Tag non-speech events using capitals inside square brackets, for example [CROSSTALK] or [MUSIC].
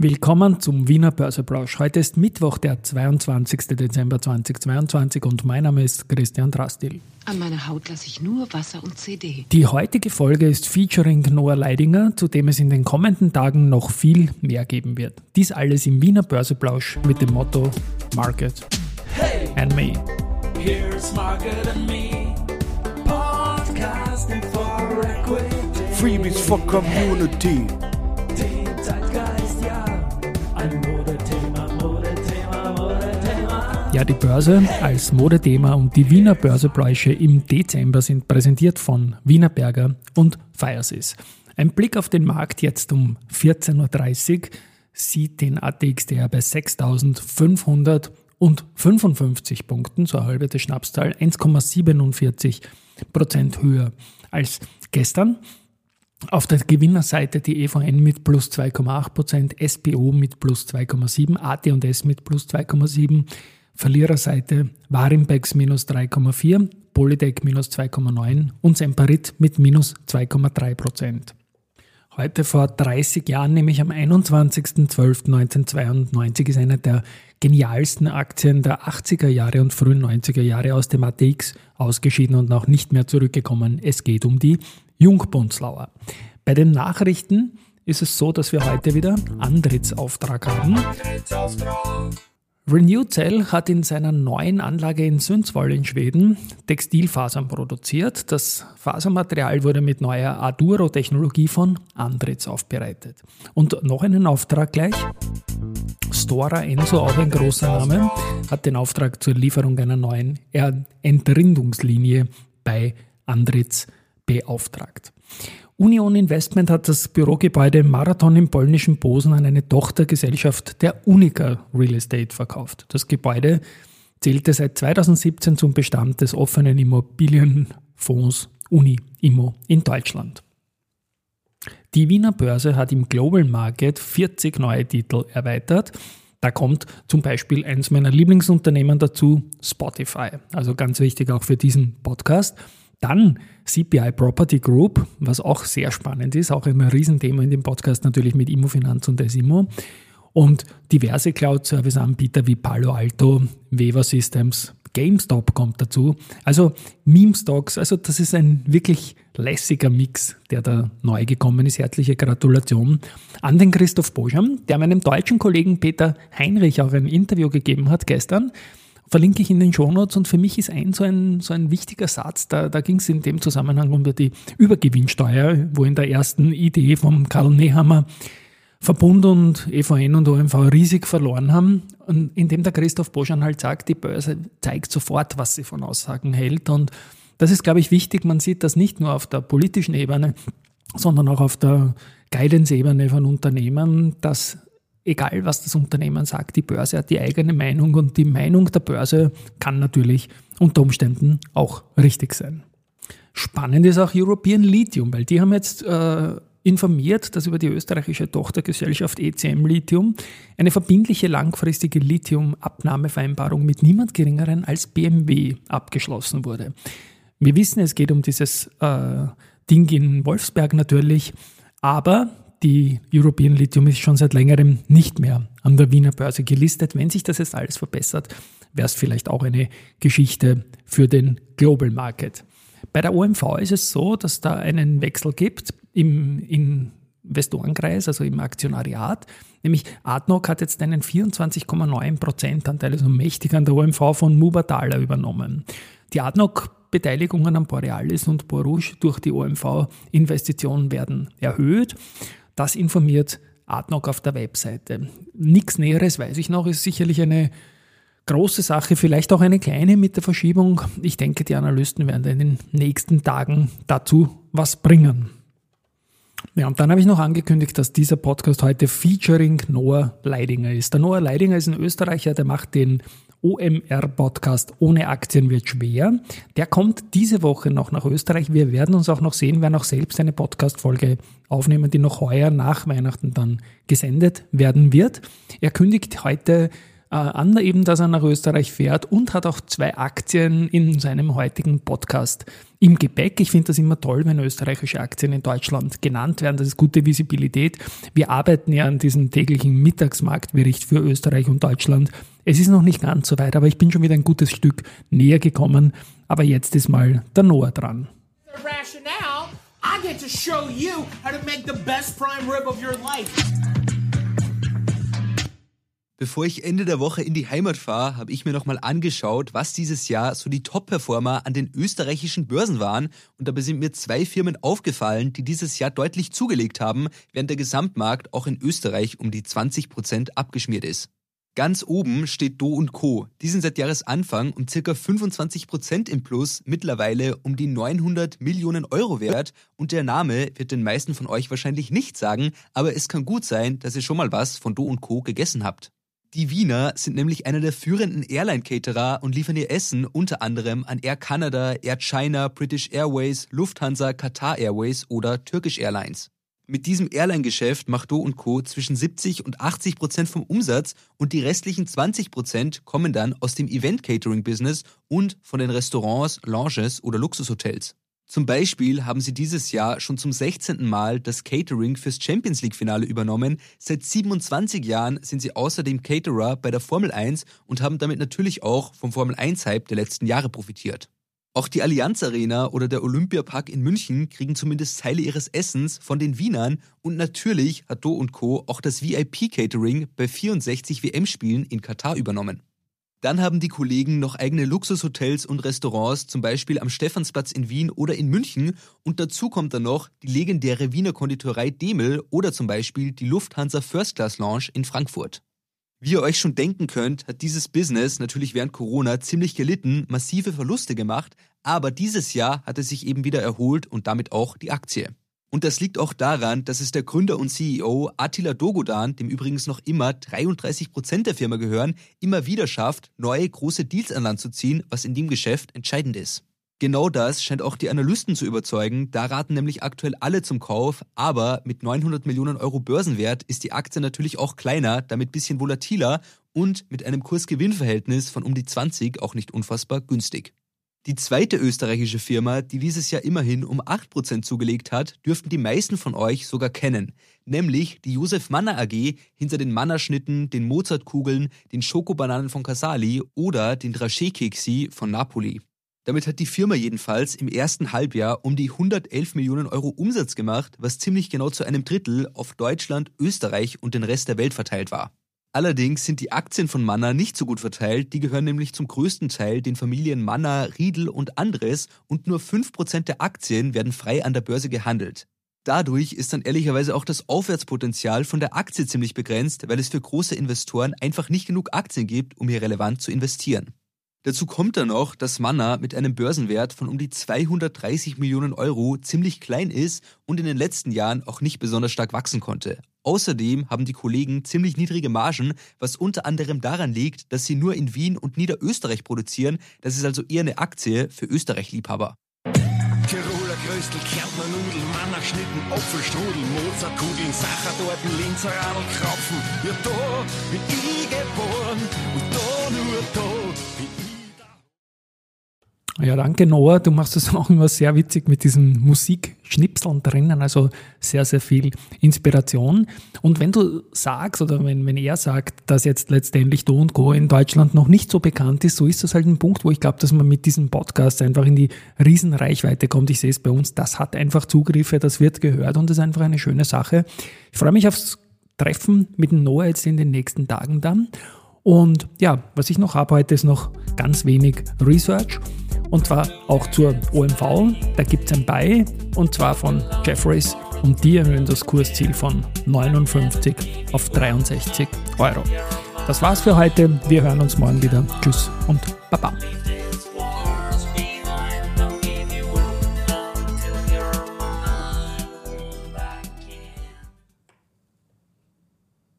Willkommen zum Wiener Börseplausch. Heute ist Mittwoch, der 22. Dezember 2022 und mein Name ist Christian Drastil. An meiner Haut lasse ich nur Wasser und CD. Die heutige Folge ist featuring Noah Leidinger, zu dem es in den kommenden Tagen noch viel mehr geben wird. Dies alles im Wiener Börseplausch mit dem Motto Market hey, and Me. Here's Market and Me. Podcasting for Equity. Freebies for Community. Ja, die Börse als Modethema und die Wiener Börsebräuche im Dezember sind präsentiert von Wienerberger und Firesys. Ein Blick auf den Markt jetzt um 14.30 Uhr sieht den ATXDR bei 6.555 Punkten, so halbe Schnapszahl, 1,47 Prozent höher als gestern. Auf der Gewinnerseite die EVN mit plus 2,8%, SBO mit plus 2,7%, AT&S mit plus 2,7%, Verliererseite Warimbex minus 3,4%, Polytech minus 2,9% und Semperit mit minus 2,3%. Heute vor 30 Jahren, nämlich am 21.12.1992, ist eine der genialsten Aktien der 80er Jahre und frühen 90er Jahre aus dem ATX ausgeschieden und noch nicht mehr zurückgekommen. Es geht um die Jungbunzlauer. Bei den Nachrichten ist es so, dass wir heute wieder Antrittsauftrag haben. Renewcell hat in seiner neuen Anlage in Sundsvall in Schweden Textilfasern produziert. Das Fasermaterial wurde mit neuer Aduro-Technologie von Andritz aufbereitet. Und noch einen Auftrag gleich. Stora Enso, auch ein großer Name, hat den Auftrag zur Lieferung einer neuen Entrindungslinie bei Andritz beauftragt. Union Investment hat das Bürogebäude Marathon im polnischen Posen an eine Tochtergesellschaft der Unica Real Estate verkauft. Das Gebäude zählte seit 2017 zum Bestand des offenen Immobilienfonds Uni Immo in Deutschland. Die Wiener Börse hat im Global Market 40 neue Titel erweitert. Da kommt zum Beispiel eins meiner Lieblingsunternehmen dazu, Spotify. Also ganz wichtig auch für diesen Podcast. Dann CPI Property Group, was auch sehr spannend ist, auch ein Riesenthema in dem Podcast natürlich mit Immofinanz und Desimo. Und diverse Cloud-Service-Anbieter wie Palo Alto, Weaver Systems, GameStop kommt dazu. Also Meme-Stocks, also das ist ein wirklich lässiger Mix, der da neu gekommen ist. Herzliche Gratulation an den Christoph Boscham, der meinem deutschen Kollegen Peter Heinrich auch ein Interview gegeben hat gestern verlinke ich in den Shownotes und für mich ist ein so ein, so ein wichtiger Satz, da, da ging es in dem Zusammenhang um die Übergewinnsteuer, wo in der ersten Idee vom Karl Nehammer Verbund und EVN und OMV riesig verloren haben und indem der Christoph Boschan halt sagt, die Börse zeigt sofort, was sie von Aussagen hält und das ist, glaube ich, wichtig. Man sieht das nicht nur auf der politischen Ebene, sondern auch auf der Guidance-Ebene von Unternehmen, dass egal was das Unternehmen sagt, die Börse hat die eigene Meinung und die Meinung der Börse kann natürlich unter Umständen auch richtig sein. Spannend ist auch European Lithium, weil die haben jetzt äh, informiert, dass über die österreichische Tochtergesellschaft ECM Lithium eine verbindliche langfristige Lithium-Abnahmevereinbarung mit niemand geringeren als BMW abgeschlossen wurde. Wir wissen, es geht um dieses äh, Ding in Wolfsberg natürlich, aber die European Lithium ist schon seit längerem nicht mehr an der Wiener Börse gelistet. Wenn sich das jetzt alles verbessert, wäre es vielleicht auch eine Geschichte für den Global Market. Bei der OMV ist es so, dass da einen Wechsel gibt im Investorenkreis, also im Aktionariat. Nämlich Adnoc hat jetzt einen 24,9% Anteil, also mächtig an der OMV von Mubadala übernommen. Die Adnoc-Beteiligungen an Borealis und Borouge durch die OMV-Investitionen werden erhöht. Das informiert Adnoc auf der Webseite. Nichts Näheres weiß ich noch, ist sicherlich eine große Sache, vielleicht auch eine kleine mit der Verschiebung. Ich denke, die Analysten werden in den nächsten Tagen dazu was bringen. Ja, und dann habe ich noch angekündigt, dass dieser Podcast heute featuring Noah Leidinger ist. Der Noah Leidinger ist ein Österreicher, der macht den OMR-Podcast Ohne Aktien wird schwer. Der kommt diese Woche noch nach Österreich. Wir werden uns auch noch sehen, werden auch selbst eine Podcast-Folge aufnehmen, die noch heuer nach Weihnachten dann gesendet werden wird. Er kündigt heute äh, an, eben, dass er nach Österreich fährt und hat auch zwei Aktien in seinem heutigen Podcast im Gepäck. Ich finde das immer toll, wenn österreichische Aktien in Deutschland genannt werden. Das ist gute Visibilität. Wir arbeiten ja an diesem täglichen Mittagsmarktbericht für Österreich und Deutschland. Es ist noch nicht ganz so weit, aber ich bin schon wieder ein gutes Stück näher gekommen. Aber jetzt ist mal der Noah dran. I get to show you how to make the best prime rib of your life. Bevor ich Ende der Woche in die Heimat fahre, habe ich mir nochmal angeschaut, was dieses Jahr so die Top-Performer an den österreichischen Börsen waren. Und dabei sind mir zwei Firmen aufgefallen, die dieses Jahr deutlich zugelegt haben, während der Gesamtmarkt auch in Österreich um die 20% abgeschmiert ist. Ganz oben steht Do und Co. Die sind seit Jahresanfang um ca. 25% im Plus, mittlerweile um die 900 Millionen Euro wert. Und der Name wird den meisten von euch wahrscheinlich nicht sagen, aber es kann gut sein, dass ihr schon mal was von Do und Co. gegessen habt. Die Wiener sind nämlich einer der führenden Airline-Caterer und liefern ihr Essen unter anderem an Air Canada, Air China, British Airways, Lufthansa, Qatar Airways oder Turkish Airlines. Mit diesem Airline-Geschäft macht Do Co. zwischen 70 und 80 Prozent vom Umsatz und die restlichen 20 Prozent kommen dann aus dem Event-Catering-Business und von den Restaurants, Lounges oder Luxushotels. Zum Beispiel haben sie dieses Jahr schon zum 16. Mal das Catering fürs Champions League-Finale übernommen. Seit 27 Jahren sind sie außerdem Caterer bei der Formel 1 und haben damit natürlich auch vom Formel 1-Hype der letzten Jahre profitiert. Auch die Allianz Arena oder der Olympiapark in München kriegen zumindest Teile ihres Essens von den Wienern und natürlich hat Do Co. auch das VIP-Catering bei 64 WM-Spielen in Katar übernommen. Dann haben die Kollegen noch eigene Luxushotels und Restaurants, zum Beispiel am Stephansplatz in Wien oder in München. Und dazu kommt dann noch die legendäre Wiener Konditorei Demel oder zum Beispiel die Lufthansa First Class Lounge in Frankfurt. Wie ihr euch schon denken könnt, hat dieses Business natürlich während Corona ziemlich gelitten, massive Verluste gemacht, aber dieses Jahr hat es sich eben wieder erholt und damit auch die Aktie. Und das liegt auch daran, dass es der Gründer und CEO Attila Dogodan, dem übrigens noch immer 33 Prozent der Firma gehören, immer wieder schafft, neue große Deals an Land zu ziehen, was in dem Geschäft entscheidend ist. Genau das scheint auch die Analysten zu überzeugen. Da raten nämlich aktuell alle zum Kauf, aber mit 900 Millionen Euro Börsenwert ist die Aktie natürlich auch kleiner, damit bisschen volatiler und mit einem Kurs-Gewinn-Verhältnis von um die 20 auch nicht unfassbar günstig. Die zweite österreichische Firma, die dieses Jahr immerhin um 8% zugelegt hat, dürften die meisten von euch sogar kennen, nämlich die Josef Manner AG hinter den Mannerschnitten, den Mozartkugeln, den Schokobananen von Casali oder den Draché-Keksi von Napoli. Damit hat die Firma jedenfalls im ersten Halbjahr um die 111 Millionen Euro Umsatz gemacht, was ziemlich genau zu einem Drittel auf Deutschland, Österreich und den Rest der Welt verteilt war. Allerdings sind die Aktien von Manna nicht so gut verteilt, die gehören nämlich zum größten Teil den Familien Manna, Riedel und Andres und nur 5% der Aktien werden frei an der Börse gehandelt. Dadurch ist dann ehrlicherweise auch das Aufwärtspotenzial von der Aktie ziemlich begrenzt, weil es für große Investoren einfach nicht genug Aktien gibt, um hier relevant zu investieren. Dazu kommt dann noch, dass Manna mit einem Börsenwert von um die 230 Millionen Euro ziemlich klein ist und in den letzten Jahren auch nicht besonders stark wachsen konnte. Außerdem haben die Kollegen ziemlich niedrige Margen, was unter anderem daran liegt, dass sie nur in Wien und Niederösterreich produzieren. Das ist also eher eine Aktie für Österreich-Liebhaber. Tiroler Kröstel, Kärntner Nudeln, Mannerschnitten, Apfelstrudel, Mozartkugeln, Sachertorten, Linzer Krapfen. Ja, da bin ich geboren und da nur da. Ja, danke Noah. Du machst es [LAUGHS] auch immer sehr witzig mit diesen Musikschnipseln drinnen, also sehr, sehr viel Inspiration. Und wenn du sagst oder wenn, wenn er sagt, dass jetzt letztendlich Do und Co. in Deutschland noch nicht so bekannt ist, so ist das halt ein Punkt, wo ich glaube, dass man mit diesem Podcast einfach in die Riesenreichweite kommt. Ich sehe es bei uns, das hat einfach Zugriffe, das wird gehört und das ist einfach eine schöne Sache. Ich freue mich aufs Treffen mit Noah jetzt in den nächsten Tagen dann. Und ja, was ich noch habe heute ist noch ganz wenig Research. Und zwar auch zur OMV. Da gibt es ein Buy und zwar von Jeffreys und die erhöhen das Kursziel von 59 auf 63 Euro. Das war's für heute. Wir hören uns morgen wieder. Tschüss und Baba.